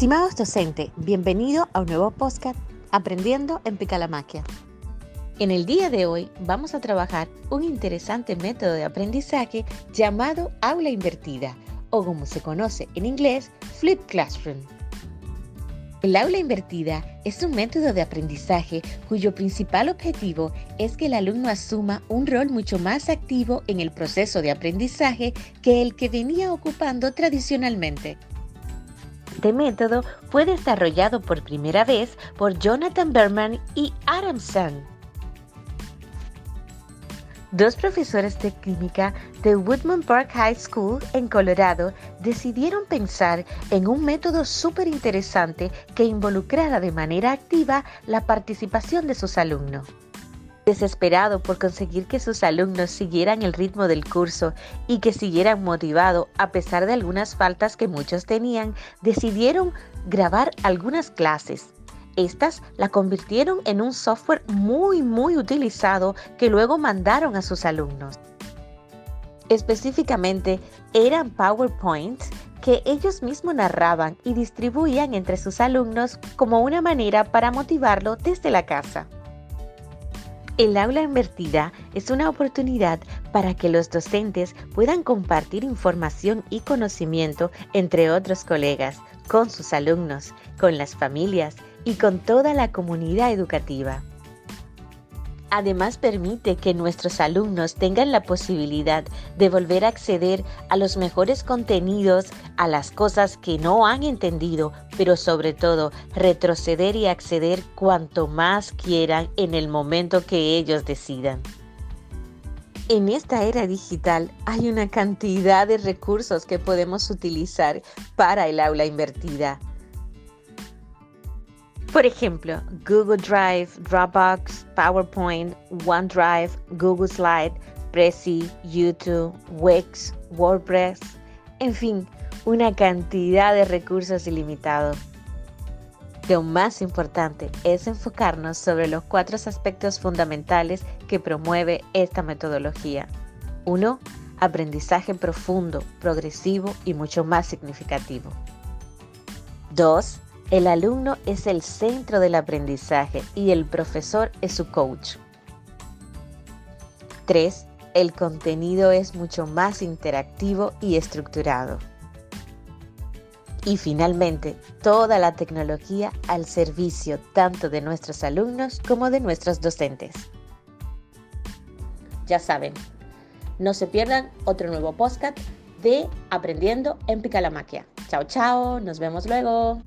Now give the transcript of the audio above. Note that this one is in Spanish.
Estimados docentes, bienvenido a un nuevo podcast Aprendiendo en Picalamaquia. En el día de hoy vamos a trabajar un interesante método de aprendizaje llamado aula invertida o como se conoce en inglés, Flip Classroom. El aula invertida es un método de aprendizaje cuyo principal objetivo es que el alumno asuma un rol mucho más activo en el proceso de aprendizaje que el que venía ocupando tradicionalmente. Este método fue desarrollado por primera vez por Jonathan Berman y Adam Sun. Dos profesores de química de Woodman Park High School en Colorado decidieron pensar en un método súper interesante que involucrara de manera activa la participación de sus alumnos. Desesperado por conseguir que sus alumnos siguieran el ritmo del curso y que siguieran motivados a pesar de algunas faltas que muchos tenían, decidieron grabar algunas clases. Estas la convirtieron en un software muy muy utilizado que luego mandaron a sus alumnos. Específicamente eran PowerPoints que ellos mismos narraban y distribuían entre sus alumnos como una manera para motivarlo desde la casa. El aula invertida es una oportunidad para que los docentes puedan compartir información y conocimiento entre otros colegas, con sus alumnos, con las familias y con toda la comunidad educativa. Además permite que nuestros alumnos tengan la posibilidad de volver a acceder a los mejores contenidos, a las cosas que no han entendido, pero sobre todo retroceder y acceder cuanto más quieran en el momento que ellos decidan. En esta era digital hay una cantidad de recursos que podemos utilizar para el aula invertida por ejemplo, Google Drive, Dropbox, PowerPoint, OneDrive, Google Slide, Prezi, YouTube, Wix, WordPress, en fin, una cantidad de recursos ilimitados. Lo más importante es enfocarnos sobre los cuatro aspectos fundamentales que promueve esta metodología. 1. Aprendizaje profundo, progresivo y mucho más significativo. 2 el alumno es el centro del aprendizaje y el profesor es su coach. 3. El contenido es mucho más interactivo y estructurado. Y finalmente, toda la tecnología al servicio tanto de nuestros alumnos como de nuestros docentes. Ya saben, no se pierdan otro nuevo podcast de Aprendiendo en Picalamaquia. Chao, chao, nos vemos luego.